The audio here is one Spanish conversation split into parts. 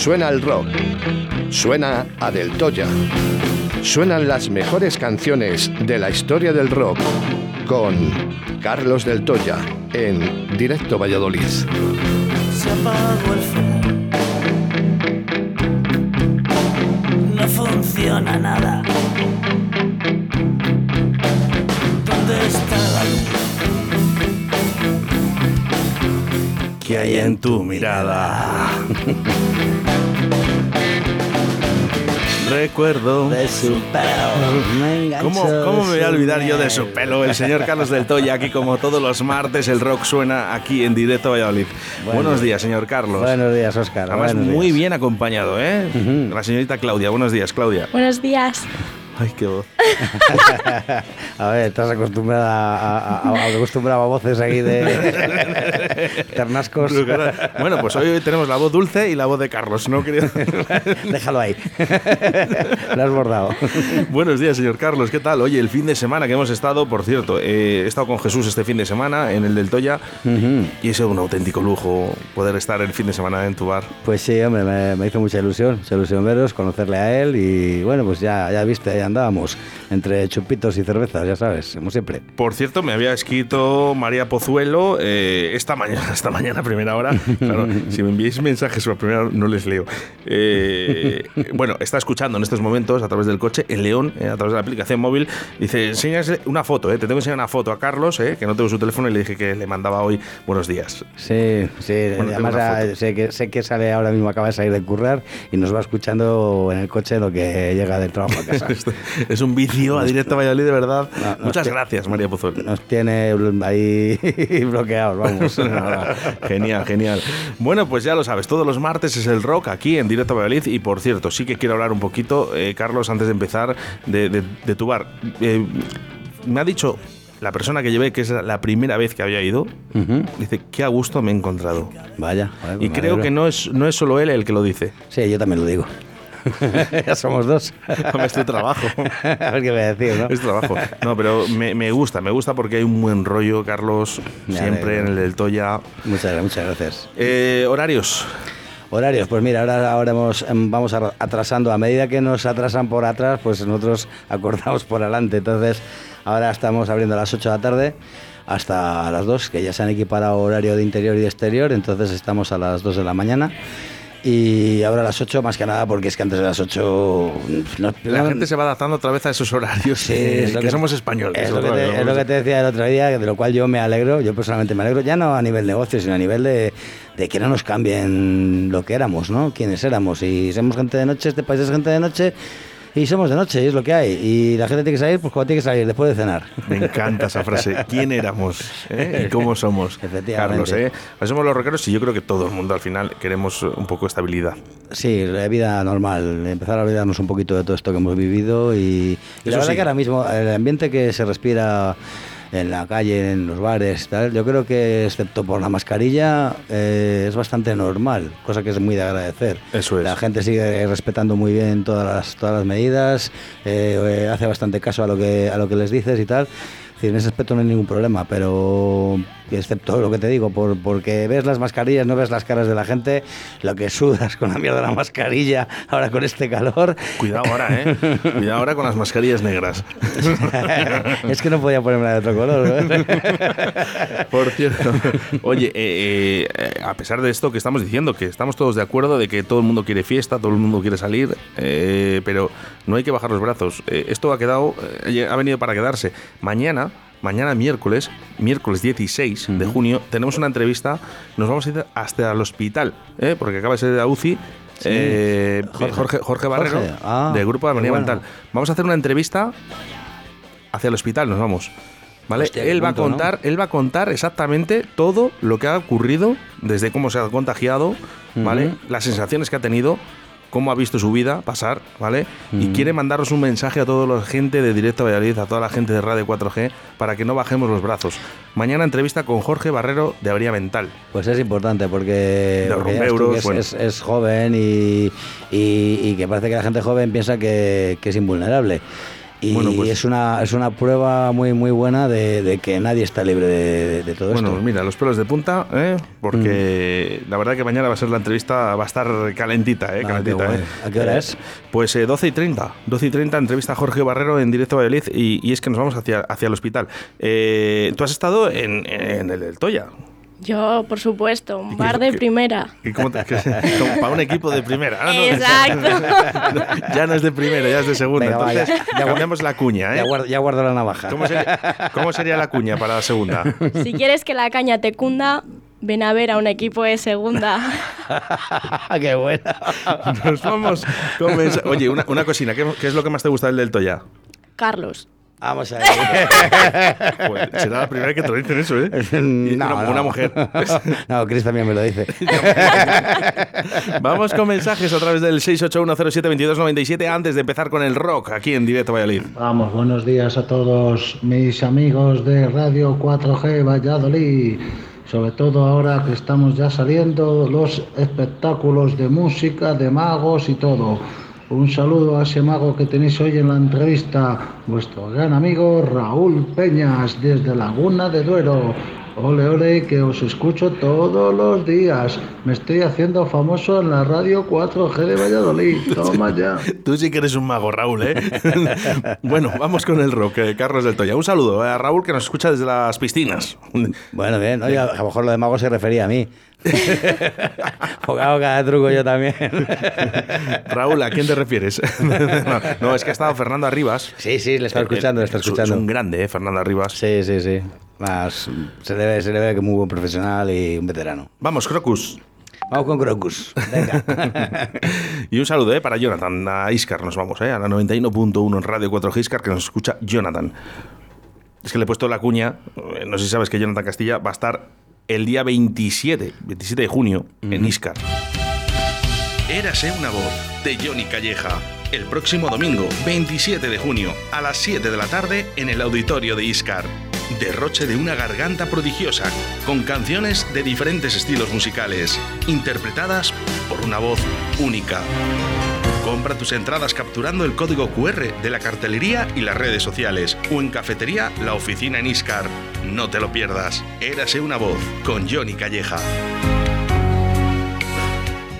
Suena el rock. Suena a Del Toya. Suenan las mejores canciones de la historia del rock con Carlos Del Toya en Directo Valladolid. Se apagó el fuego. No funciona nada. ¿Dónde está la luz? ¿Qué hay en tu mirada? Recuerdo. De su pelo. Me ¿Cómo, ¿Cómo me voy a olvidar yo de su pelo? El señor Carlos del Toya, aquí como todos los martes, el rock suena aquí en directo a Valladolid. Bueno. Buenos días, señor Carlos. Buenos días, Oscar. Además, buenos muy días. bien acompañado, ¿eh? La señorita Claudia. Buenos días, Claudia. Buenos días. Ay, qué voz. A ver, estás acostumbrada a, a, a- acostumbrado a voces aquí de ternascos. Bueno, pues hoy tenemos la voz dulce y la voz de Carlos, ¿no, querido? Déjalo ahí. Lo has bordado. Buenos días, señor Carlos. ¿Qué tal? Oye, el fin de semana que hemos estado, por cierto, eh, he estado con Jesús este fin de semana en el del Toya y es un auténtico lujo poder estar el fin de semana en tu bar. Pues sí, hombre, me, me hizo mucha ilusión, mucha ilusión veros, conocerle a él y bueno, pues ya, ya viste, ahí andábamos, entre chupitos y cervezas, ya sabes, como siempre. Por cierto, me había escrito María Pozuelo eh, esta mañana, esta mañana a primera hora. Claro, si me enviáis mensajes a primera hora no les leo. Eh, bueno, está escuchando en estos momentos a través del coche el León, eh, a través de la aplicación móvil. Dice, enseñas una foto, eh, te tengo que enseñar una foto a Carlos, eh, que no tengo su teléfono y le dije que le mandaba hoy buenos días. Sí, sí, Bueno, además sé que, sé que sale ahora mismo, acaba de salir de currar y nos va escuchando en el coche lo que llega del trabajo a casa. es un vicio a directo Valladolid, de verdad. No, Muchas gracias, María Pozuelo. Nos tiene ahí bloqueados, vamos. Genial, genial. Bueno, pues ya lo sabes, todos los martes es el rock aquí en Directo Valladolid. Y por cierto, sí que quiero hablar un poquito, eh, Carlos, antes de empezar, de, de- de tu bar. Eh, me ha dicho la persona que llevé, que es la primera vez que había ido, dice, qué a gusto me he encontrado. Vaya. pues Y creo que no es, no es solo él el que lo dice. Sí, yo también lo digo. ya somos dos. Hombre, es tu trabajo. a ver qué me decís, ¿no? Es trabajo. No, pero me, me gusta, me gusta porque hay un buen rollo, Carlos, Me siempre en el del Toya. Muchas gracias, muchas gracias. Eh, horarios. Horarios, pues mira, ahora, ahora hemos- em, vamos a- atrasando. A medida que nos atrasan por atrás, pues nosotros acordamos por adelante. Entonces, ahora estamos abriendo a las 8 de la tarde hasta las 2, que ya se han equiparado horario de interior y de exterior. Entonces, estamos a las 2 de la mañana. Y ahora a las 8, más que nada, porque es que antes de las 8. no- La no- gente se va adaptando otra vez a esos horarios. Sí, eh, es lo que, somos españoles. Es lo que, otra te, vez, es lo que te decía el otro día, de lo cual yo me alegro, yo personalmente me alegro, ya no a nivel negocio, sino a nivel de, de que no nos cambien lo que éramos, ¿no? Quiénes éramos. Y somos gente de noche, este país es gente de noche, y somos de noche, es lo que hay. Y la gente tiene que salir, pues cuando tiene que salir, después de cenar. Me encanta esa frase. ¿Quién éramos? eh? ¿Y cómo somos? Efectivamente. Carlos, ¿eh? Pues somos los rockeros y yo creo que todo el mundo al final queremos un poco de estabilidad. Sí, la vida normal, empezar a olvidarnos un poquito de todo esto que hemos vivido y, la verdad sí. que ahora mismo el ambiente que se respira en la calle, en los bares, tal, yo creo que excepto por la mascarilla eh, es bastante normal, cosa que es muy de agradecer. Eso es. La gente sigue respetando muy bien todas las, todas las medidas, eh, eh, hace bastante caso a lo que a lo que les dices y tal. En ese aspecto no hay ningún problema, pero, excepto lo que te digo, por, porque ves las mascarillas, no ves las caras de la gente, lo que sudas con la mierda de la mascarilla, ahora con este calor. Cuidado ahora, ¿eh? Cuidado ahora con las mascarillas negras. es que no podía ponerme de otro color. Por cierto, oye, eh, eh, a pesar de esto que estamos diciendo, que estamos todos de acuerdo de que todo el mundo quiere fiesta, todo el mundo quiere salir, eh, pero no hay que bajar los brazos. esto ha quedado, ha venido para quedarse. Mañana mañana miércoles, miércoles 16 de junio, tenemos una entrevista. Nos vamos a ir hasta el hospital, ¿eh? porque acaba de ser de la UCI. Eh, Jorge, Jorge, Barrero, ah, del Grupo de Armonía Mental. Vamos a hacer una entrevista hacia el hospital, nos vamos. ¿Vale? él, va a contar, él va a contar exactamente todo lo que ha ocurrido, desde cómo se ha contagiado, ¿vale? Las sensaciones que ha tenido, cómo ha visto su vida pasar, ¿vale? Y mm. quiere mandaros un mensaje a toda la gente de Directo Valladolid, a toda la gente de Radio 4G, para que no bajemos los brazos. Mañana entrevista con Jorge Barrero de Avería Mental. Pues es importante porque, es, joven y, que parece que la gente joven piensa que, que es invulnerable. Y pues es, una, es una prueba muy muy buena de, que nadie está libre de, todo esto. Bueno, mira, los pelos de punta, ¿eh? porque mm. la verdad que mañana va a ser la entrevista, va a estar calentita, ¿eh? Ah, ¿eh? ¿A qué hora es? Pues 12 y 30. 12 y 30, entrevista a Jorge Barrero en directo a Valladolid y, y es que nos vamos hacia, hacia el hospital. Tú has estado en, en el, el Toya. Yo, por supuesto, un bar de primera. ¿Y cómo te, para un equipo de primera. Ah, Exacto. ya no es de primera, ya es de segunda. Entonces, ya, cambiamos la cuña. ¿eh? Ya, guardo, ya guardo la navaja. ¿Cómo sería, la cuña para la segunda? Si quieres que la caña te cunda, ven a ver a un equipo de segunda. ¡Qué buena! Nos vamos. Oye, una, una cocina, ¿qué, ¿qué, es lo que más te gusta del del Toya? Carlos. Vamos a ver. Pues será la primera vez que te lo dicen eso, ¿eh? No, una, una mujer. No, Chris también me lo dice. Vamos con mensajes a través del 681072297 antes de empezar con el rock aquí en Directo Valladolid. Vamos, buenos días a todos mis amigos de Radio 4G Valladolid. Sobre todo ahora que estamos ya saliendo los espectáculos de música, de magos y todo. Un saludo a ese mago que tenéis hoy en la entrevista, vuestro gran amigo Raúl Peñas desde Laguna de Duero. Ole, ole, que os escucho todos los días. Me estoy haciendo famoso en la radio 4G de Valladolid. Toma ya. Tú sí que eres un mago, Raúl, ¿eh? bueno, vamos con el rock, eh, Carlos del Toya. Un saludo a Raúl que nos escucha desde las piscinas. bueno, bien, oye, a lo mejor lo de mago se refería a mí. Jugado cada truco yo también. Raúl, ¿a quién te refieres? no, es que ha estado Fernando Arribas. Sí, sí, le está escuchando, le está escuchando. Es un grande, ¿eh? Fernando Arribas. Sí, sí, sí. Se le ve, se le ve que es muy buen profesional y un veterano. Vamos, Crocus. Vamos con Crocus. Venga. y un saludo ¿eh? para Jonathan, a Iscar nos vamos, ¿eh? a la 91.1 en Radio 4 Iscar, que nos escucha Jonathan. Es que le he puesto la cuña, eh, no sé si sabes que Jonathan Castilla va a estar el día 27, 27 de junio, en Iscar. Érase una voz de Johnny Calleja. El próximo domingo, 27 de junio, a las 7 de la tarde, en el auditorio de Iscar. Derroche de una garganta prodigiosa, con canciones de diferentes estilos musicales, interpretadas por una voz única. Compra tus entradas capturando el código QR de la cartelería y las redes sociales o en cafetería La Oficina en Iscar. No te lo pierdas. Érase una voz con Johnny Calleja.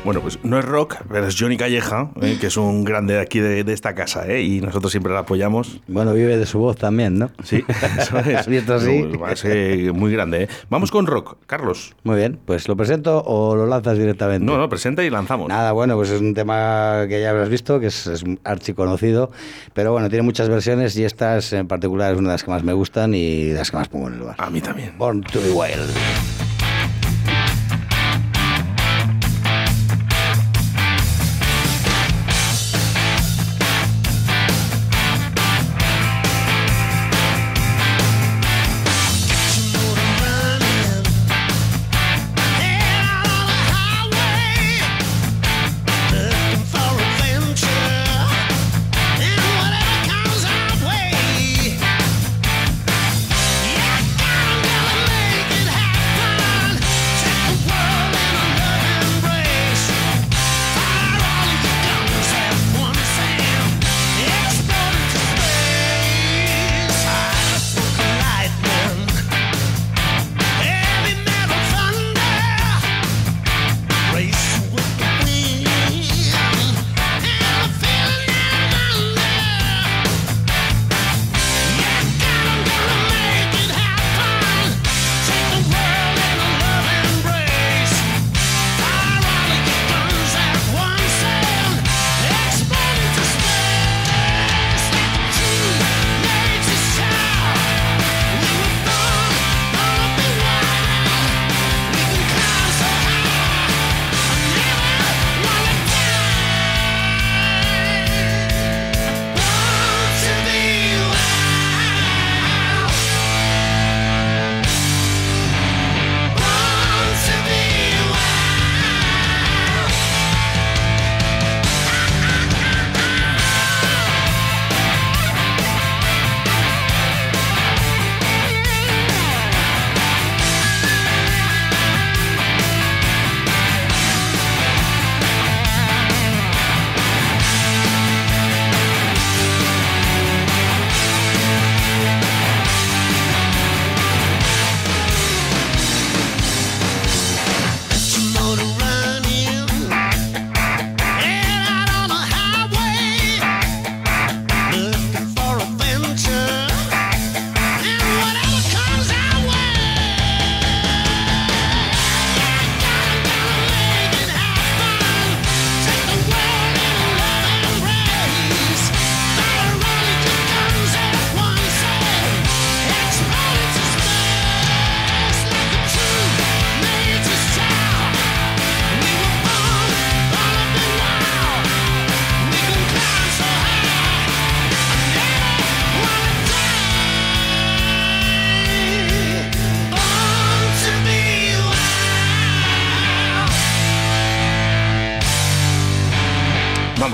Bueno, pues no es rock, pero es Johnny Calleja, eh, que es un grande de aquí de, esta casa, eh, y nosotros siempre la apoyamos. Bueno, vive de su voz también, ¿no? Sí, eso es. así. muy grande. Eh. Vamos con rock, Carlos. Muy bien, pues ¿lo presento o lo lanzas directamente? No, no, presenta y lanzamos. Nada, bueno, pues es un tema que ya habrás visto, que es, es archiconocido, pero bueno, tiene muchas versiones y esta en particular es una de las que más me gustan y de las que más pongo en el lugar. A mí también. Born to be Wild.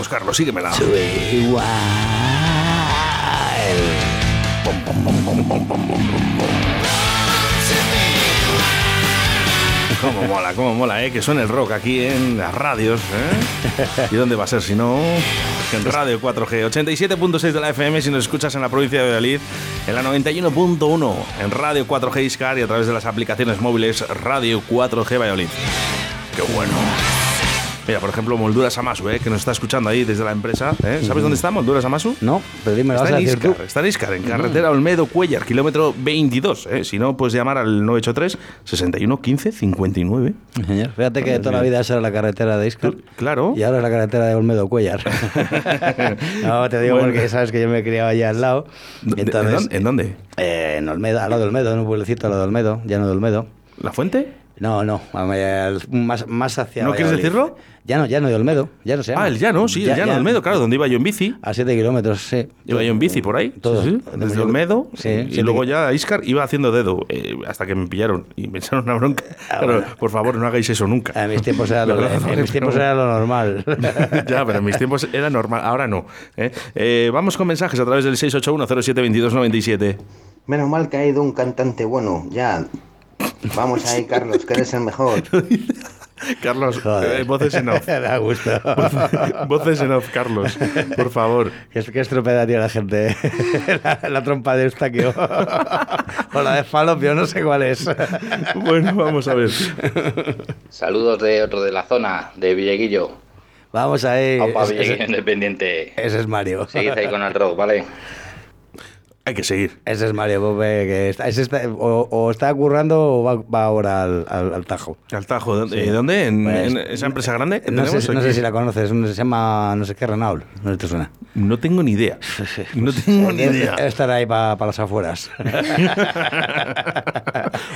Carlos, síguemela. Cómo mola, cómo mola, ¿eh? Que suene el rock aquí en las radios, ¿eh? ¿Y dónde va a ser si no? En Radio 4G, 87.6 de la FM si nos escuchas en la provincia de Valladolid, en la 91.1 en Radio 4G Iscar y a través de las aplicaciones móviles Radio 4G Valladolid. ¡Qué bueno! Mira, por ejemplo, Molduras Amasu, ¿eh? que nos está escuchando ahí desde la empresa. ¿eh? ¿Sabes dónde está Molduras Amasu? No, pero dime, Está en, tú. Iscar, está en Iscar, en carretera Olmedo Cuellar, kilómetro 22. ¿eh? Si no, puedes llamar al 983 61 15 59. Señor, fíjate que toda la vida esa era la carretera de Iscar. Claro. Y ahora es la carretera de Olmedo Cuellar. no, te digo Bueno. porque sabes que yo me he criado allá al lado. ¿De- Entonces, ¿En dónde? ¿En dónde? eh, en Olmedo, al lado de Olmedo, en un pueblecito al lado de Olmedo, llano de Olmedo. ¿La Fuente? No, no, más, más hacia. ¿No quieres decirlo? Llano, llano de Olmedo. Ya no se llama. Ah, el llano, sí, el Ya- llano ya- de Olmedo, claro, donde iba yo en bici. A 7 kilómetros, sí. Iba yo en bici por ahí, Todo. sí, sí, desde Olmedo, Sí, y luego ya a Iscar iba haciendo dedo, eh, hasta que me pillaron y me echaron una bronca. Ah, Pero, por favor, no hagáis eso nunca. En mis tiempos era lo, Perdón, en mis tiempos pero- era lo normal. ya, pero en mis tiempos era normal, ahora no. ¿eh? Eh, vamos con mensajes a través del 681072297. Menos mal que ha ido un cantante bueno, ya. Vamos ahí, Carlos, que eres el mejor. Carlos, eh, voces en off. da gusto. voces en off, Carlos, por favor. Que es que estropeda, tío, la gente. la, la trompa de Eustaquio. o la de Falopio, no sé cuál es. Bueno, vamos a ver. Saludos de otro de la zona, de Villeguillo. Vamos ahí. Opa, Ese- Villeguillo ese, Independiente. ese es Mario. Seguid ahí con el rock, ¿vale? Hay que seguir. Ese es Mario Pope, que está, ese está- o, o está currando o va, va ahora al, al- al Tajo. Al Tajo, ¿dónde? Sí. eh, ¿dónde? ¿En, Pues, en esa empresa grande? que No sé, no si la conoces, un- se llama no sé qué Renault, no te suena. No tengo ni idea. No tengo ni idea. estar ahí para las afueras.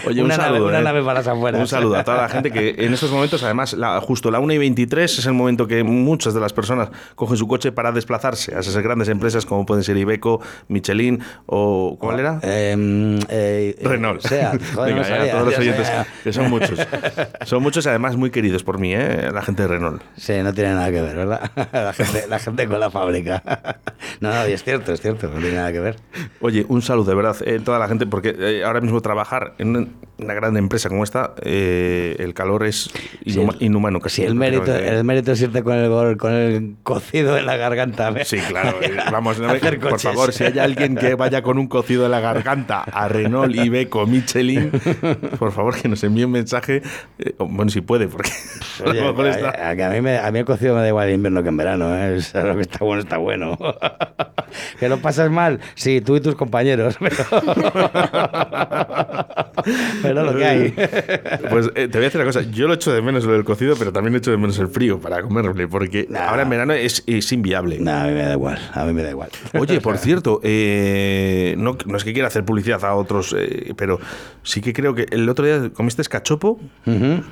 Oye, un Una nave- saludo. una eh. nave para las afueras. Un saludo a toda la gente que en estos momentos, además, la- justo la 1 y 23 es el momento que muchas de las personas cogen su coche para desplazarse a esas grandes empresas como pueden ser Ibeco, Michelin o. ¿Cuál era? Eh, eh, Renault. Joder, Venga, no ya, sabía, todos los oyentes, sabía. que son muchos. Son muchos, además, muy queridos por mí, ¿eh? la gente de Renault. Sí, no tiene nada que ver, ¿verdad? La gente, la gente con la fábrica. No, no, y es cierto, es cierto, no tiene nada que ver. Oye, un saludo de verdad eh, toda la gente, porque eh, ahora mismo trabajar en una- gran empresa como esta, eh, el calor es inhuma- Sí, inhumano. Casi, Si el mérito, el mérito es irte con el, con el cocido en la garganta. Sí, claro. eh, Vamos, no, por coches. favor, si hay alguien que vaya con un cocido en la garganta a Renault, Ibeco, Michelin, por favor que nos envíe un mensaje. eh, bueno, si puede, porque a lo mejor a, está. a- que a mí, me, a mí el cocido me da igual en invierno que en verano. ¿eh? O sea, lo que está bueno, está bueno. que lo pasas mal, sí, tú y tus compañeros. Pero, lo que hay. Pues eh, te voy a decir una cosa, yo lo echo de menos lo del cocido, pero también echo de menos el frío para comerle, porque Nah. ahora en verano es, es inviable. No, a mí me da igual, a mí me da igual. Oye, por cierto, eh, no, no es que quiera hacer publicidad a otros, eh, pero sí que creo que el otro día comiste cachopo. Ujú.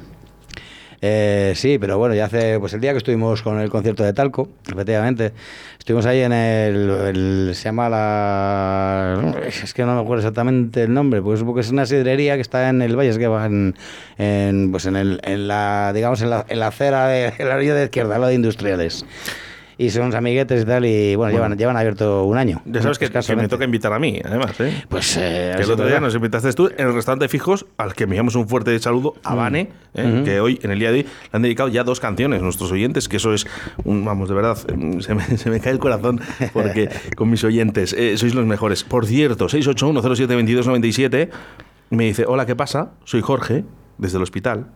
Eh, sí, pero bueno, ya hace, pues el día que estuvimos con el concierto de Talco, efectivamente, estuvimos ahí en el, se llama la, es que no me acuerdo exactamente el nombre, pues porque es una sidrería que está en el Valle que va en, en, pues en, el, en la, digamos, en la, en la acera de, en la orilla de izquierda, lado de industriales. Y son amiguetes y tal, y bueno, Llevan, llevan abierto un año. Ya sabes que, que me toca invitar a mí, además. ¿eh? Pues eh, Que el otro día nos invitaste tú en el restaurante Fijos, al que enviamos un fuerte saludo a Vane, ¿eh? que hoy, en el día de hoy, le han dedicado ya dos canciones nuestros oyentes, que eso es, un, vamos, de verdad, mm, se me, se me cae el corazón porque con mis oyentes eh, sois los mejores. Por cierto, 681072297 me dice, hola, ¿qué pasa? Soy Jorge, desde el hospital.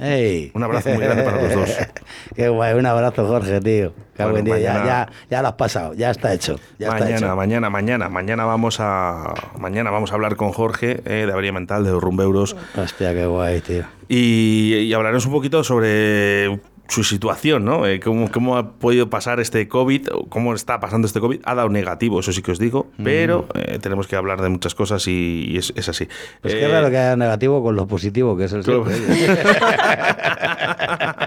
Ey. Un abrazo muy grande para los dos. Qué guay, un abrazo, Jorge, tío. Qué Bueno, buen día. Ya, mañana- ya, ya lo has pasado, ya está hecho. Ya está mañana, hecho. mañana, mañana, mañana vamos a mañana vamos a hablar con Jorge eh, de Avería Mental, de los Rumbeuros. Hostia, qué guay, tío. Y, y hablaremos un poquito sobre su situación, ¿no? Eh, cómo, cómo ha podido pasar este COVID, cómo está pasando este COVID. Ha dado negativo, eso sí que os digo, pero eh, tenemos que hablar de muchas cosas y, y es, es así. Pues Eh, qué raro que haya negativo con lo positivo, que es el.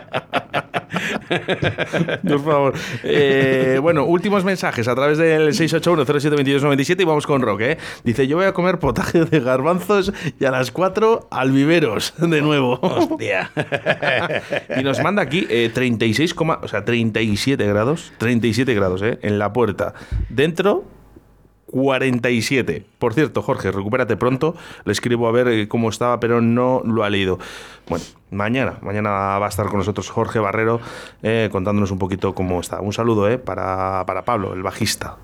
Por favor. Eh, bueno, últimos mensajes a través del 681-072297 y vamos con Roque. ¿eh? Dice, yo voy a comer potaje de garbanzos y a las 4 albiveros de nuevo. Hostia. y nos manda aquí eh, 36, coma- o sea, 37 grados. 37 grados, ¿eh? En la puerta. Dentro, 47. Por cierto, Jorge, recupérate pronto. Le escribo a ver eh, cómo estaba, pero no lo ha leído. Bueno, mañana, mañana va a estar con nosotros Jorge Barrero eh, contándonos un poquito cómo está. Un saludo eh, para, para Pablo, el bajista.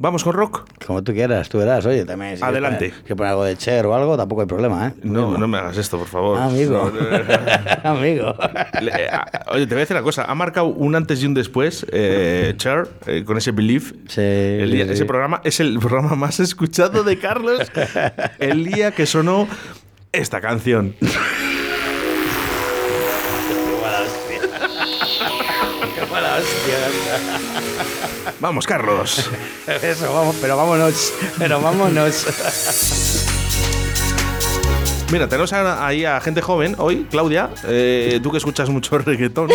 ¿Vamos con rock? Como tú quieras, tú verás. Oye, también. si Adelante. que poner algo de Cher o algo, tampoco hay problema, ¿eh? No, no me hagas esto, por favor. Amigo. No. Amigo. Eh, ah, Oye, te voy a decir una cosa. Ha marcado un antes y un después, eh, Cher, eh, con ese Believe. El día- sí. Ese programa es el programa más escuchado de Carlos el día que sonó esta canción. Qué mala hostia. Vamos, Carlos. Eso, vamos, pero vámonos. Pero vámonos. Mira, tenemos ahí a gente joven hoy, Claudia, eh, tú que escuchas mucho reggaetón.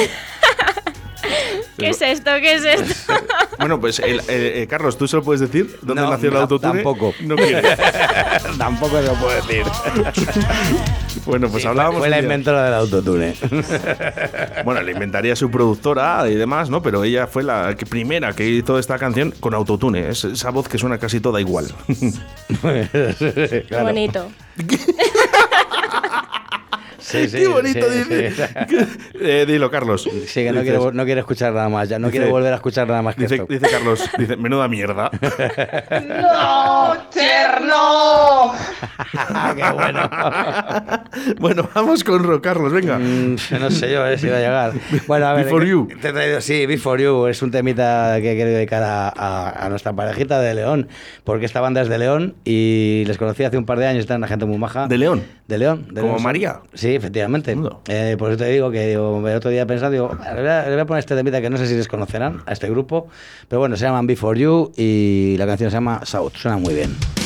¿Qué es esto? ¿Qué es esto? Bueno, pues el- eh, Carlos, ¿tú se lo puedes decir? ¿Dónde No, nació el autotune? tampoco. No quiere. Tampoco se lo puedo decir. Bueno, pues Sí, hablábamos. Fue la inventora del autotune. Bueno, le inventaría su productora y demás, ¿no? Pero ella fue la que- primera que hizo esta canción con autotune. Es esa voz que suena casi toda igual. Qué bonito. Sí, sí, Qué bonito sí, dice. sí. Eh, dilo, Carlos. Sí, que no quiere, no quiere escuchar nada más, ya no quiere Dice- volver a escuchar nada más que Dice, esto. dice Carlos, dice, menuda mierda. ¡No, Cherno! ¡Qué bueno! bueno, vamos con rock, Carlos, venga. Mm, no sé yo, ver si va a llegar. Bueno, a ver. Before ¿qué- You. Te he traído, sí, Before You. Es un temita que he querido dedicar a, a- a nuestra parejita de León. Porque esta banda es de León y les conocí hace un par de años. Están una gente muy maja. ¿De León? De León. de ¿Como León. María? Sí, efectivamente. Eh, por eso te digo que digo, el otro día pensando, digo, le voy, a, le voy a poner este temita que no sé si les conocerán a este grupo. Pero bueno, se llaman Before You y la canción se llama South. Suena muy bien.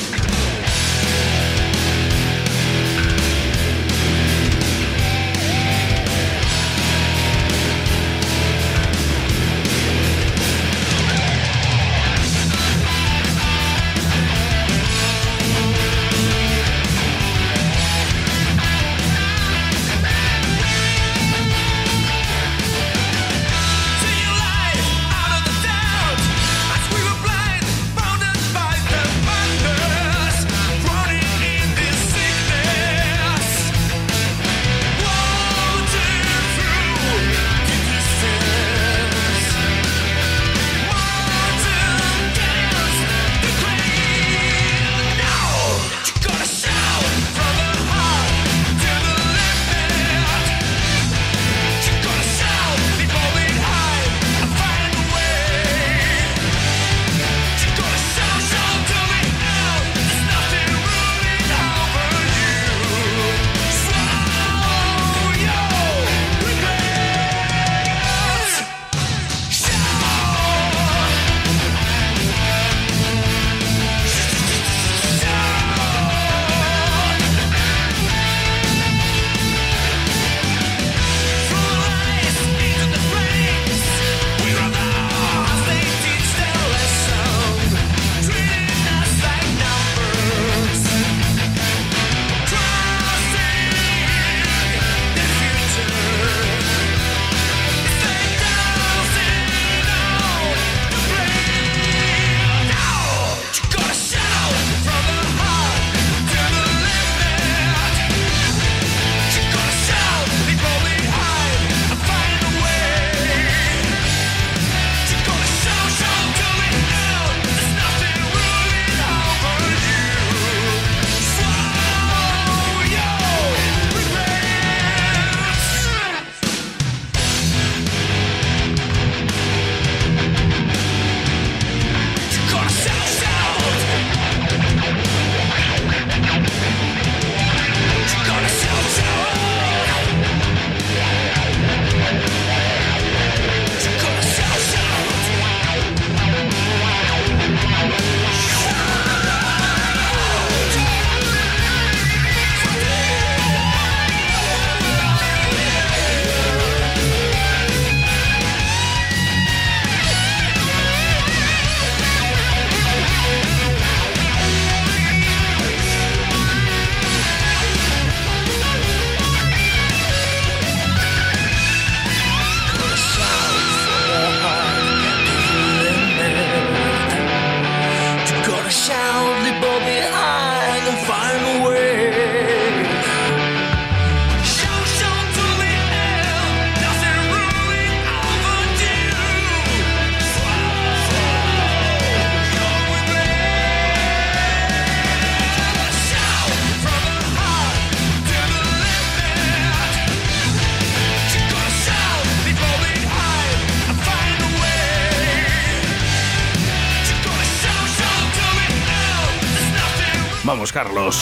Carlos.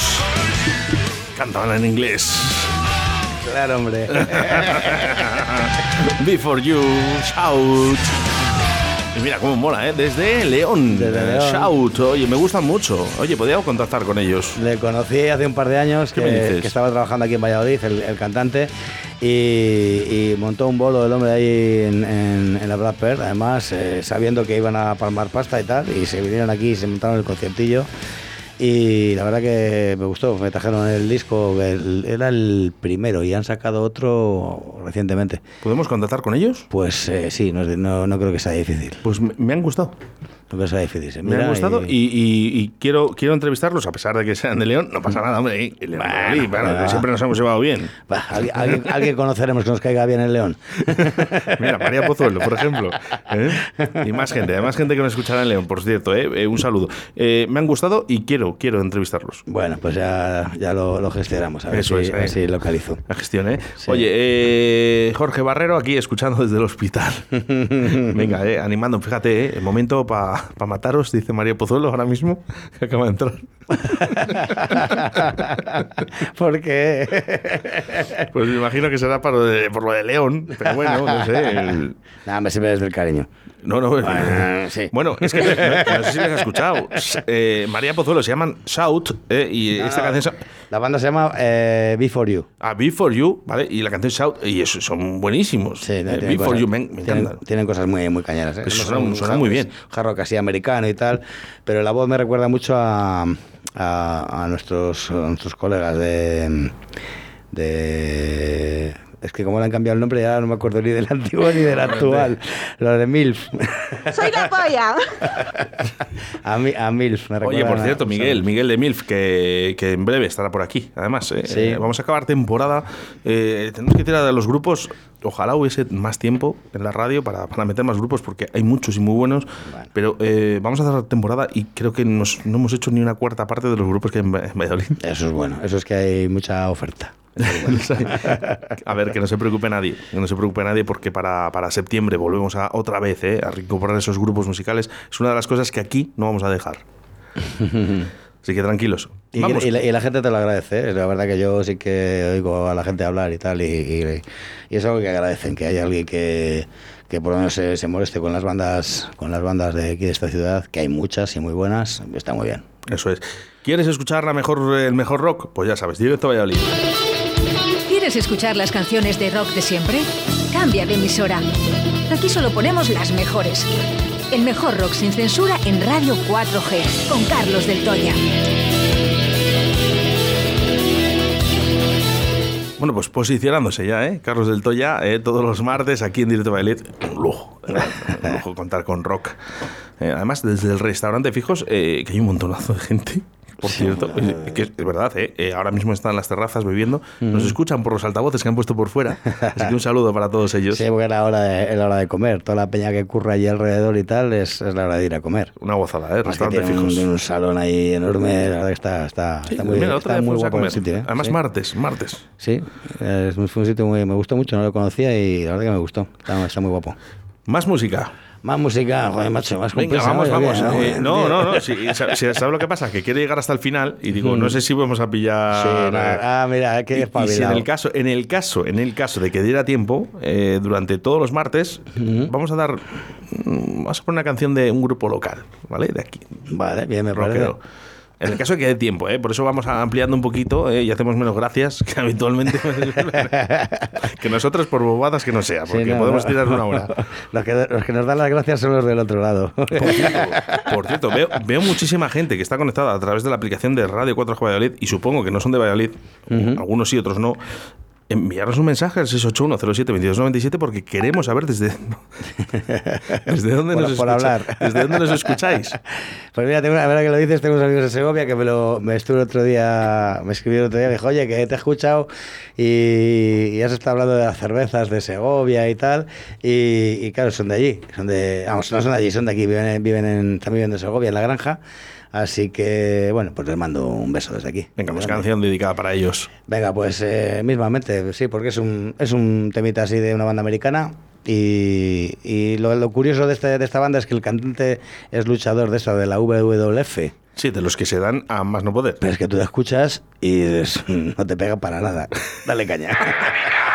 Cantaban en inglés. Claro, hombre. Before you shout. Y mira cómo mola, ¿eh? Desde León. Desde León. Shout. Oye, me gustan mucho. Oye, podría contactar con ellos. Le conocí hace un par de años ¿Qué me que, estaba trabajando aquí en Valladolid, el, el cantante, y, y montó un bolo el hombre ahí en, en- en la Black Pearl, además eh, sabiendo que iban a palmar pasta y tal, y se vinieron aquí y se montaron el conciertillo. Y la verdad que me gustó, me trajeron el disco, el- era el primero y han sacado otro recientemente. ¿Podemos contactar con ellos? Pues eh, sí, no, no, no creo que sea difícil. Pues me, me han gustado. No se Me mira gustado y- y, y- y quiero, quiero entrevistarlos, a pesar de que sean de León. No pasa nada, hombre. León bueno, siempre nos hemos llevado bien. Alguien, alguien- conoceremos que nos caiga bien el león. Mira, María Pozuelo, por ejemplo. ¿eh? Y más gente, hay más gente que nos escuchará en León, por cierto. ¿eh? Eh, un saludo. Eh, me han gustado y quiero, quiero entrevistarlos. Bueno, pues ya, ya lo, lo gestionamos, a ver, Eso si, es, a ver si localizo. La gestión, ¿eh? Sí. Oye, eh, Jorge Barrero aquí escuchando desde el hospital. Venga, eh, animando. Fíjate, eh, el momento para mataros, dice María Pozuelo ahora mismo, que acaba de entrar. ¿Por qué? Pues me imagino que será por lo de, por lo de León, pero bueno, no sé. el- Nada, me siempre desde el cariño. No, no, Ah, sí. Bueno, es que no, no sé si les has escuchado. Eh, María Pozuelo se llaman Shout eh, y esta canción La banda se llama eh, Before You. a Be For You, ¿vale? Y la canción Shout, y eso, son buenísimos. Sí, tienen Be For cosas- You, me, me tienen, encantan. tienen cosas muy, muy cañeras. ¿eh? Eso Es suena- un suena jarro- muy bien. Jarro casi americano y tal, pero la voz me recuerda mucho a, a, a nuestros, a nuestros colegas de, de... Es que como le han cambiado el nombre ya no me acuerdo ni del antiguo ni del actual. Los de MILF. Soy la polla. a, mi, a MILF me Oye, recuerdan por cierto, Miguel, Miguel de Milf, que, que en breve estará por aquí. Además, eh, Sí. eh, vamos a acabar temporada. Eh, tenemos que tirar de los grupos. Ojalá hubiese más tiempo en la radio para, para meter más grupos, porque hay muchos y muy buenos. Pero eh, vamos a cerrar temporada y creo que nos- no hemos hecho ni una cuarta parte de los grupos que hay en Valladolid. Eso es bueno, eso es que hay mucha oferta. A ver, que no se preocupe nadie, que no se preocupe nadie porque para, para septiembre volvemos a otra vez eh, a recuperar esos grupos musicales. Es una de las cosas que aquí no vamos a dejar. Así que tranquilos. Y, y la, y la gente te lo agradece, ¿eh? la verdad que yo sí que oigo a la gente hablar y tal, y, y- y es algo que agradecen, que haya alguien que, que por lo menos se, se moleste con las bandas con las bandas de aquí de esta ciudad, que hay muchas y muy buenas, está muy bien. Eso es. ¿Quieres escuchar la mejor, el mejor rock? Pues ya sabes, directo a Valladolid. ¿Quieres escuchar las canciones de rock de siempre? Cambia de emisora. Aquí solo ponemos las mejores. El mejor rock sin censura en Radio 4G, con Carlos del Toya. Bueno, pues posicionándose ya, ¿eh? Carlos del Toya, ¿eh? todos los martes aquí en Directo Valladolid. Un lujo, ¿eh? un lujo contar con rock. Eh, además, desde el restaurante Fijos, que hay un montonazo de gente. Por cierto, eh, que es, es verdad, ¿eh? Eh, ahora mismo están en las terrazas bebiendo. Nos escuchan por los altavoces que han puesto por fuera. Así que un saludo para todos ellos. Sí, porque es la hora de, es la hora de comer, toda la peña que curra allí alrededor y tal, es, es la hora de ir a comer. Una gozada, ¿eh? Restaurante tiene un, Fijos. un salón ahí enorme, la verdad que está, está, Sí, está muy, mira, está muy guapo el sitio. ¿eh? Además, Sí. martes, martes. Sí, eh, fue un sitio muy, me gustó mucho, no lo conocía y la verdad que me gustó, está, está muy guapo. Más música. Más música, joder, macho, más Venga, vamos, vamos. bien, Eh, no, no, no. Si, sa- si- ¿Sabes lo que pasa? Que quiere llegar hasta el final y digo, Mm. no sé si vamos a pillar. Sí, no, ah, mira, qué Y- y, si en el caso, en el caso, en el caso de que diera tiempo, eh, durante todos los martes, vamos a dar, mm, vamos a poner una canción de un grupo local, ¿vale? De aquí. Vale, bien, me rockero. En el caso de que dé tiempo, ¿eh? por eso vamos ampliando un poquito ¿eh? y hacemos menos gracias que habitualmente. que nosotros por bobadas que no sea, porque Sí, no, podemos no. tirar una hora. Los que, los que nos dan las gracias son los del otro lado. Por cierto, por cierto, veo, veo muchísima gente que está conectada a través de la aplicación de Radio 4G Valladolid y supongo que no son de Valladolid, algunos sí, otros no. Enviarnos un mensaje al 681-07-2297 porque queremos saber desde, desde dónde Por- nos por hablar. desde dónde nos escucháis. Pues mira, tengo una, verdad que lo dices, tengo unos amigos de Segovia que me lo me estuve el otro día, me escribieron el otro día, me dijo, oye, que te he escuchado y, y has estado hablando de las cervezas de Segovia y tal, y, y claro, son de allí, son de, vamos, no son de allí, son de aquí, viven, en- viven en, están viviendo en Segovia, en la granja, así que, bueno, pues les mando un beso desde aquí. Venga, pues canción dedicada para ellos. Venga, pues eh, mismamente, sí, porque es un, es un temita así de una banda americana. Y, y lo, lo curioso de, este- de esta banda es que el cantante es luchador de esa, de la WWF. Sí, de los que se dan a más no poder. Pero es que tú la escuchas y no te pega para nada. Dale caña.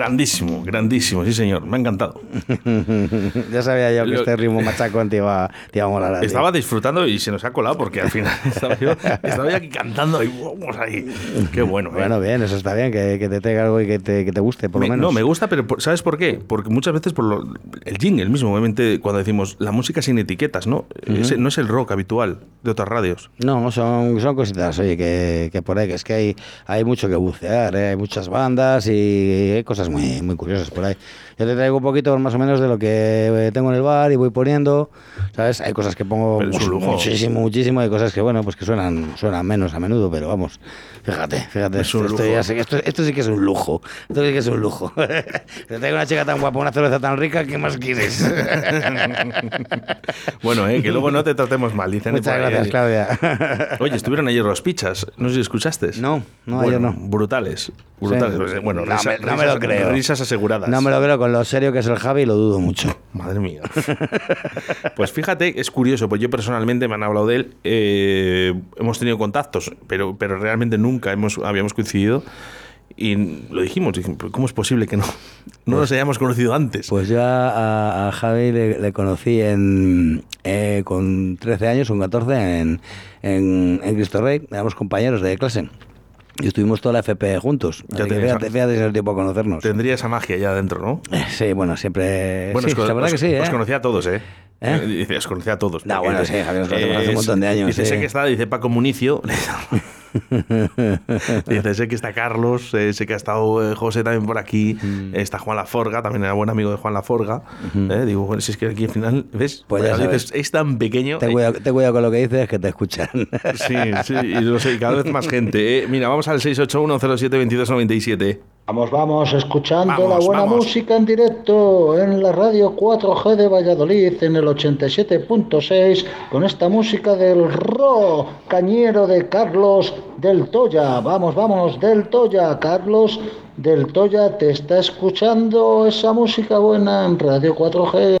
Grandísimo, grandísimo, sí señor, me ha encantado. ya sabía yo que Lo- este ritmo machacón te iba, te iba a molar a. Estaba disfrutando y se nos ha colado porque al final estaba yo, estaba yo aquí cantando y vamos ahí. Qué bueno. ¿eh? Bueno, bien, eso está bien, que, que te traiga algo y que te, que te guste, por Me- lo menos. No, me gusta, pero ¿sabes por qué? Porque muchas veces por lo- el jingle mismo, obviamente, cuando decimos la música sin etiquetas, ¿no? Ese no es el rock habitual de otras radios. No, son, son cositas, oye, que, que por ahí, que es que hay, hay mucho que bucear, ¿eh? hay muchas bandas y hay cosas muy, muy curiosas por ahí. Yo te traigo un poquito más o menos de lo que eh, tengo en el bar y voy poniendo, ¿sabes? Hay cosas que pongo muchísimo, muchísimo, hay cosas que, bueno, pues que suenan, suenan menos a menudo, pero vamos, fíjate, fíjate, Es un esto, lujo. que esto, esto sí que es un lujo, esto sí que es un lujo. te traigo una chica tan guapa, una cerveza tan rica, ¿qué más quieres? Bueno, eh, que luego no te tratemos mal, dicen. Muchas por ahí. gracias, Claudia. Oye, estuvieron ayer los pichas, no sé si escuchaste. No, no, Bueno, ayer no. Brutales, brutales. Sí. Bueno, No risa- me- no me lo risas- Risas aseguradas. No me lo creo con lo serio que es el Javi, lo dudo mucho. Madre mía. Pues fíjate, es curioso, pues yo personalmente me han hablado de él, eh, hemos tenido contactos, pero, pero realmente nunca hemos, habíamos coincidido y lo dijimos, dijimos, "¿Pero ¿cómo es posible que no, no nos hayamos conocido antes? Pues yo a, a Javi le, le conocí en, eh, con 13 años, con 14, en, en, en Cristo Rey. Éramos compañeros de clase. Y estuvimos toda la FP juntos. Ya si es el tiempo a conocernos. Tendría esa magia ya adentro, ¿no? Eh, Sí, bueno, siempre... Bueno, sí, la verdad os- que sí, ¿eh? os conocía a todos, ¿eh? ¿Eh? Eh, Dice, os conocía a todos. No, bueno, sí, Javier, nos conocemos hace un montón de años, Dice, sí. sé que está, dice Paco Municio. Dice, sé que está Carlos, eh, sé que ha estado eh, José también por aquí, Mm. está Juan Laforga, también era buen amigo de Juan Laforga. Eh, digo, bueno, si es que aquí al final, ¿ves? Pues ya Valladolid sabes. es, es tan pequeño. Ten eh, cuidado, ten cuidado con lo que dices, que te escuchan. Sí, sí, y lo sé, cada vez más gente. eh. Mira, vamos al 681072297. Vamos, vamos, escuchando Vamos, la buena vamos. música en directo en la radio 4G de Valladolid en el 87.6 con esta música del Ro Cañero de Carlos del Toya. Vamos, vamos, del Toya. Carlos del Toya te está escuchando esa música buena en radio 4G.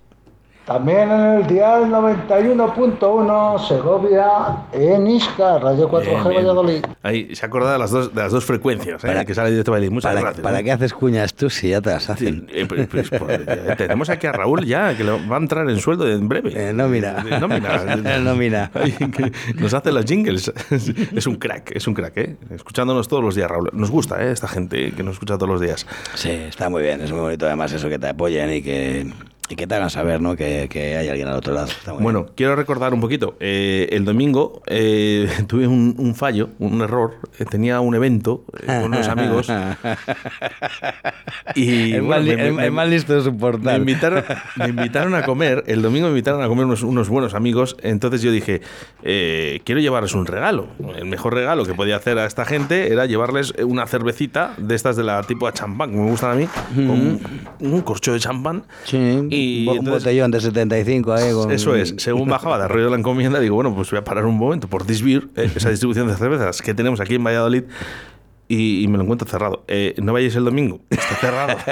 También en el dial 91.1 Segovia en Isca, radio 4G Bien, bien. Valladolid. Ahí se acuerda de las dos, de las dos frecuencias eh, que sale directo Valladolid. Muchas ¿Para, gracias. ¿Para eh. qué haces cuñas tú si ya te las hacen? Eh, pues, pues, pues, eh, tenemos aquí a Raúl ya, que lo- va a entrar en sueldo en breve. Eh, nómina. De nómina. Nómina. Ay, que Nos hace los jingles. Es un crack, es un crack, ¿eh? Escuchándonos todos los días, Raúl. Nos gusta, ¿eh? Esta gente que nos escucha todos los días. Sí, está muy bien, es muy bonito además eso que te apoyen y que, y que te hagan saber ¿no? que, que hay alguien al otro lado. Bueno, quiero recordar un poquito. eh, el domingo eh, tuve un, un fallo, un error. Eh, tenía un evento eh, con unos amigos. y el, bueno, li- me- el- me- el listo de su Me portal. invitaron, me invitaron a comer, el domingo me invitaron a comer unos, unos buenos amigos, entonces yo dije, eh, quiero llevarles un regalo. El mejor regalo que podía hacer a esta gente era llevarles una cervecita de estas de la tipo de champán, que me gustan a mí, con un, un corcho de champán. Sí, Y bo- un entonces- botellón de 75 ahí con... Eso es, según bajaba de arroyo de la encomienda, digo, bueno, pues voy a parar un momento por Disbeer, eh, esa distribución de cervezas que tenemos aquí en Valladolid, y, y me lo encuentro cerrado. Eh, no vayáis el domingo, está cerrado.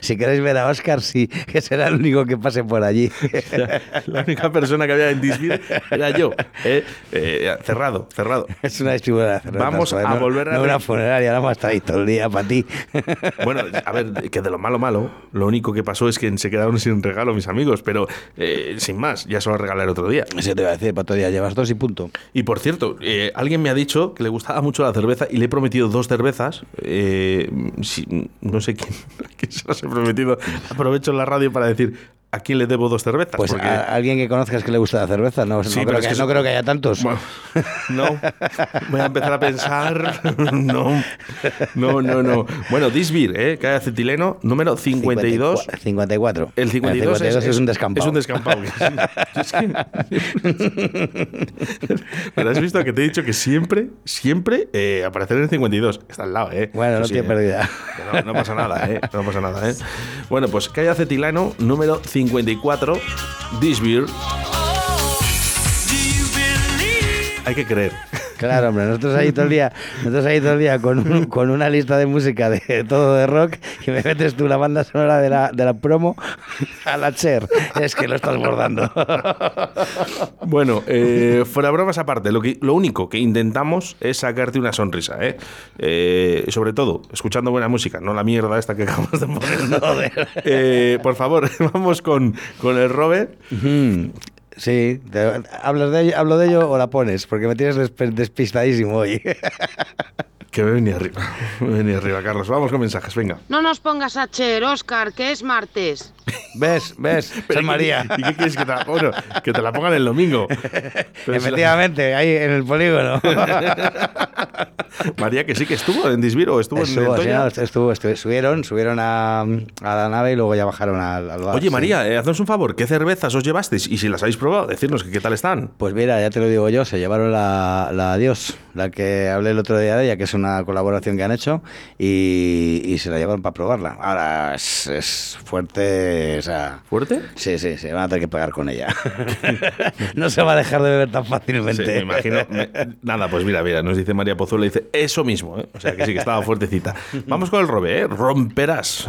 Si queréis ver a Oscar, sí, que será el único que pase por allí. La única persona que había en Disbeer era yo. eh, eh, cerrado, cerrado. Es una distribuidora cervezas, Vamos a no- volver a No una funeraria, vamos a estar ahí todo el día para ti. Bueno, a ver, que de lo malo malo, lo único que pasó es que se quedaron sin regalo mis amigos, pero sin más, ya se lo regalaré otro día. Eso te iba a decir, para otro día llevas dos y punto. Y por cierto, eh, alguien me ha dicho que le gustaba mucho la cerveza y le he prometido dos cervezas. eh, no sé quién, quién se las he prometido. Aprovecho la radio para decir a quién le debo dos cervezas. Pues porque- a alguien que conozcas que le gusta la cerveza, no, no Sí, pero creo, es que, no es- creo que haya tantos. Bueno, no, voy a empezar a pensar. No, no, no, no. Bueno, Disbir, ¿eh? que hay acetileno, número 52. 54. El 52, El 52 es, un descampado. Es un descampado. Es que- Pero has visto que te he dicho que siempre, siempre eh, aparecer en el 52. Está al lado, ¿eh? Bueno, no sí, tiene ¿eh? pérdida. No, no pasa nada, ¿eh? No pasa nada, ¿eh? Bueno, pues que hay acetilano, número 54, Disbir. Hay que creer. Claro, hombre, nosotros ahí todo el día, nosotros ahí todo el día con, un- con una lista de música de todo de rock y me metes tú la banda sonora de la, de la promo a la Cher. Es que lo estás bordando. Bueno, eh, fuera bromas aparte, lo, que, lo único que intentamos es sacarte una sonrisa, ¿eh? Eh, sobre todo, escuchando buena música, no la mierda esta que acabamos de poner. Eh, por favor, vamos con, con el Robert. Sí, te- ¿hablas de ello, ¿hablo de ello o la pones? Porque me tienes despistadísimo hoy. Que me venía arriba, me venía arriba, Carlos. Vamos con mensajes, venga. No nos pongas a Cher, Oscar, que es martes. ¿Ves? ¿Ves? Pero Soy ¿y qué- María. ¿Y qué quieres que te la, bueno, que te la pongan el domingo? Pero si la- Efectivamente, ahí en el polígono. María, que sí que estuvo en Disbir o estuvo en Estuvo, el sí, Toya. no, estuvo, estuvo- subieron, subieron a, a la nave y luego ya bajaron al, al bar. Oye, sí. María, eh, haznos un favor, ¿qué cervezas os llevasteis? Y si las habéis probado, decirnos que qué tal están. Pues mira, ya te lo digo yo, se llevaron la, la Adiós, la que hablé el otro día de ella, que es una colaboración que han hecho, y, y se la llevaron para probarla. Ahora es, es fuerte, o sea... ¿Fuerte? Sí, sí, sí, van a tener que pegar con ella. no se va a dejar de beber tan Sí, fácilmente. me imagino. me- nada, pues mira, mira, nos dice María Pozuelo, dice eso mismo, ¿eh? O sea que sí que estaba fuertecita. Vamos con el robe, ¿eh? Romperás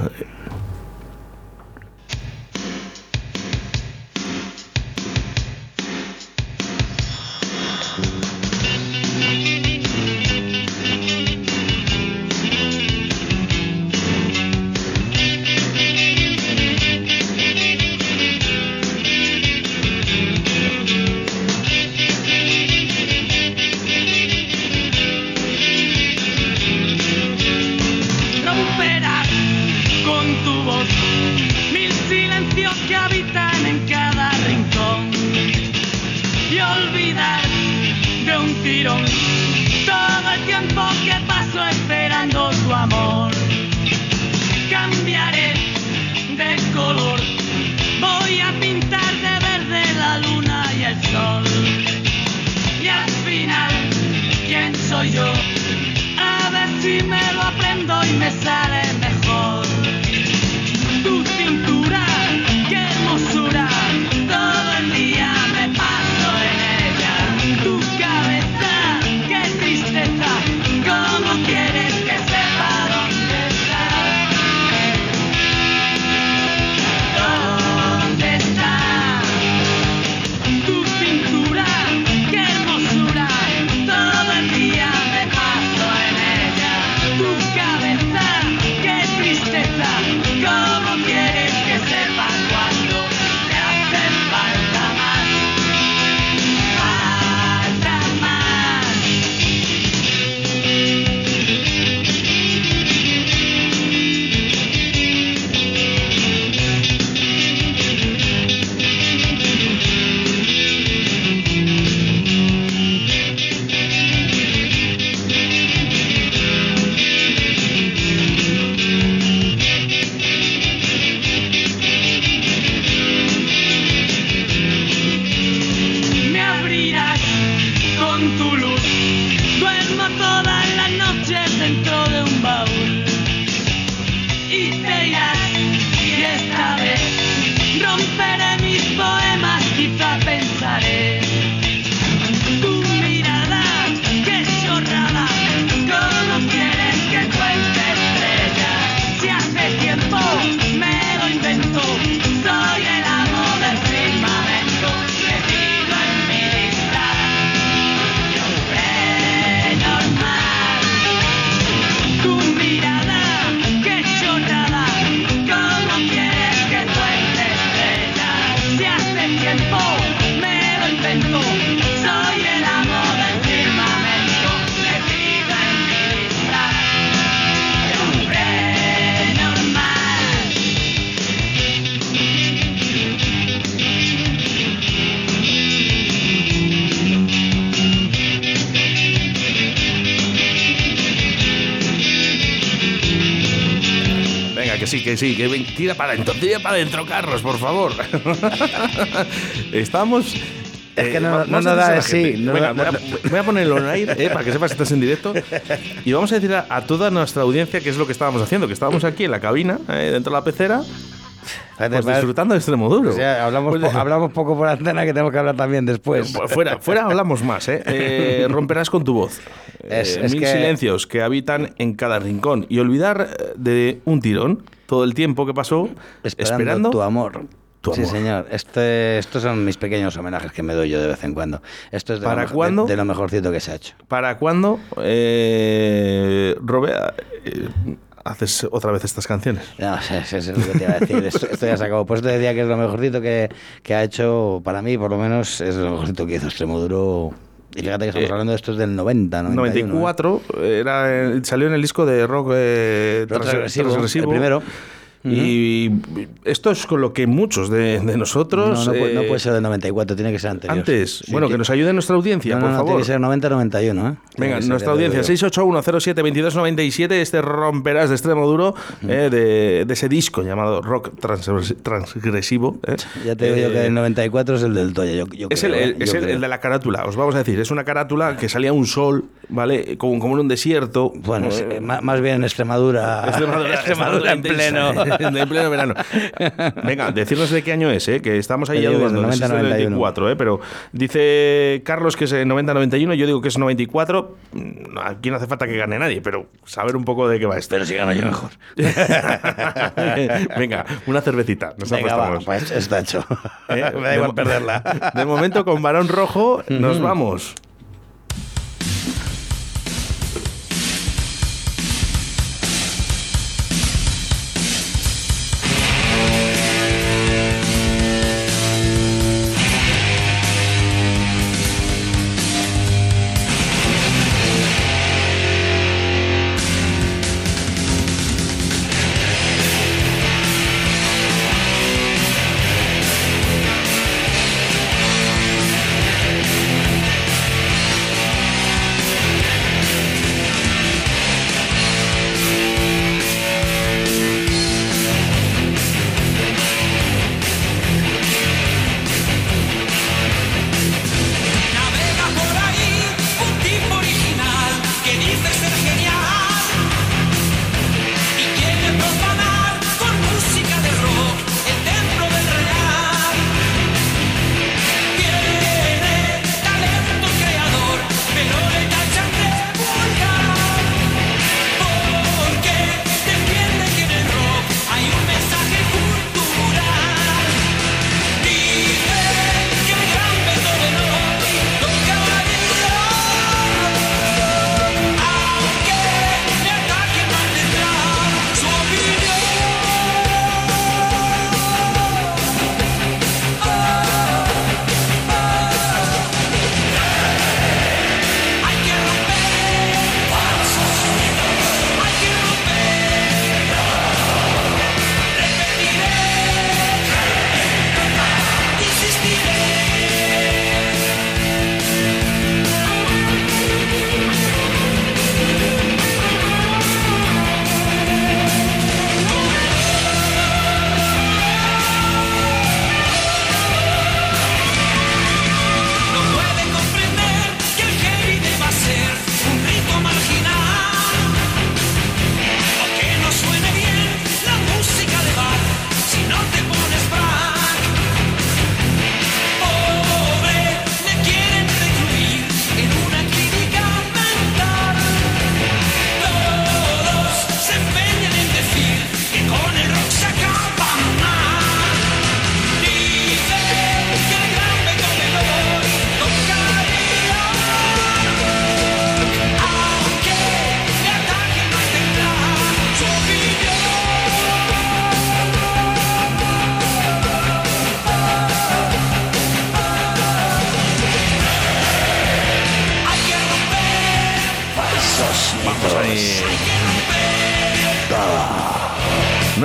Venga, que sí, que sí, que ven, tira para adentro, tira para adentro, Carlos, por favor. Estamos. Es que no- va- no a nos da de sí, no Venga, voy, a, voy a ponerlo en aire eh, para que sepas que estás en directo. Y vamos a decir a, a toda nuestra audiencia qué es lo que estábamos haciendo. Que estábamos aquí en la cabina, eh, dentro de la pecera, pues disfrutando de extremo duro. O sea, hablamos, po- hablamos poco por antena que tenemos que hablar también después. Pues fuera, fuera hablamos más, ¿eh? Eh, romperás con tu voz. Es- Eh, es mil que- silencios que habitan en cada rincón. Y olvidar eh, de un tirón todo el tiempo que pasó Esperando, esperando, tu amor. Sí, señor. Este, estos son mis pequeños homenajes que me doy yo de vez en cuando. Esto es de, ¿Para lo, cuándo? de, de lo mejorcito que se ha hecho. ¿Para cuándo, eh, Robe, eh, haces otra vez estas canciones? No, eso es lo que te iba a decir. Esto, esto ya se acabó. Pues te decía que es lo mejorcito que, que ha hecho, para mí, por lo menos, es lo mejorcito que hizo Extremoduro. Y fíjate que estamos Eh, hablando de esto es del 90, 91, ¿eh? 94 era, eh, salió en el disco de rock eh, Rock trans- transgresivo, transgresivo. el primero. Y esto es con lo que muchos de, de nosotros. No, no, puede, no eh, puede ser del 94, tiene que ser anterior. Antes, Sí, bueno, ti- que nos ayude nuestra audiencia, no, por favor. tiene que ser 90-91, ¿eh? Venga, que nuestra audiencia, digo. 681-07-2297, este romperás de extremo duro eh, de, de ese disco llamado Rock Trans- Transgresivo. eh. Ya te digo yo que Eh, el 94 es el del Toya, yo, yo es creo, el, el- ¿eh? Yo es creo. el de la carátula, os vamos a decir. Es una carátula que salía un sol, ¿vale? Como, como en un desierto. Bueno, es- Eh, eh, ma- más bien en Extremadura. Extremadura, Extremadura en pleno. en pleno verano. Venga, decirnos de qué año es, ¿eh? que estamos ahí ya digo que es dudando. del no sé si es del 90-91. 94, ¿eh? pero dice Carlos que es el 90-91, yo digo que es 94. Mm, Aquí no hace falta que gane nadie, pero saber un poco de qué va esto. Pero si gano yo mejor. Venga, una cervecita. Nos Venga, va, pues está hecho. ¿Eh? Me da igual mo- perderla. De momento, con Barón Rojo, nos vamos.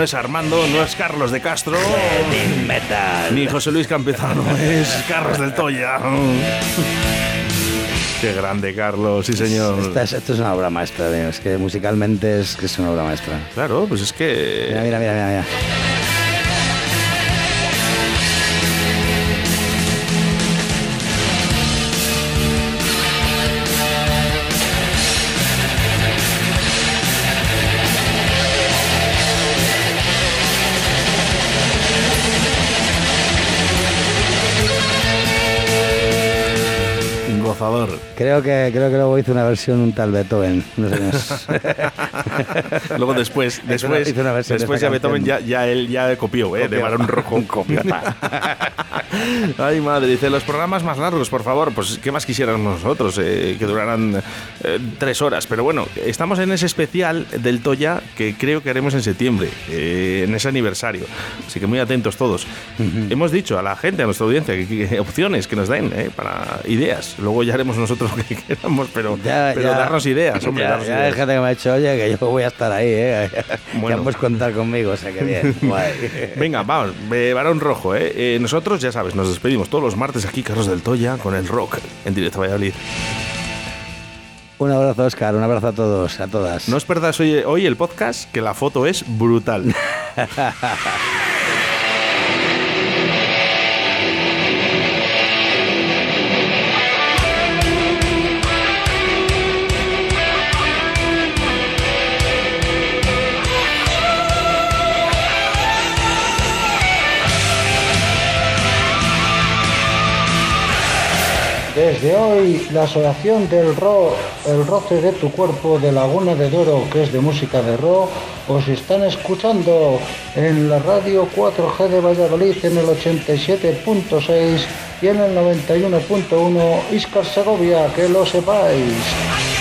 No es Armando, no es Carlos de Castro. Ni José Luis Campezano, es Carlos del Toya. Qué grande, Carlos, sí señor. Esta es- esto es una obra maestra, tío. es que musicalmente es que es una obra maestra. Claro, pues es que... Mira, mira, mira, mira. mira. Creo que, creo que luego hizo una versión un tal Beethoven. No sé. Luego después, Hizo una- después, hizo una versión de después ya Beethoven ya, ya él ya copió, ¿eh? de. Barón Rojo. Un copiota. Ay, madre, dice, los programas más largos, por favor, pues ¿qué más quisiéramos nosotros? Eh, que duraran eh, tres horas. Pero bueno, estamos en ese especial del Toya que creo que haremos en septiembre, eh, en ese aniversario. Así que muy atentos todos. Hemos dicho a la gente, a nuestra audiencia, que, que opciones que nos den eh, para ideas. Luego ya haremos nosotros lo que queramos, pero, Ya, pero ya. darnos ideas, hombre. Ya, darnos ya ideas. gente que me ha dicho, oye, que yo voy a estar ahí, ¿eh? Bueno. Ya puedes contar conmigo, o sea que bien. Guay. Venga, vamos, eh, Barón Rojo, ¿eh? Eh, Nosotros, ya sabes, nos despedimos todos los martes aquí, Carlos del Toya, con el rock en directo a Valladolid. Un abrazo, Oscar, un abrazo a todos, a todas. No os perdáis hoy, hoy el podcast, que la foto es brutal. Desde hoy, la Asociación del Rock, El Roce de tu Cuerpo de Laguna de Duero, que es de música de rock, os están escuchando en la radio 4G de Valladolid en el 87.6 y en el 91.1 Iscar Segovia, que lo sepáis.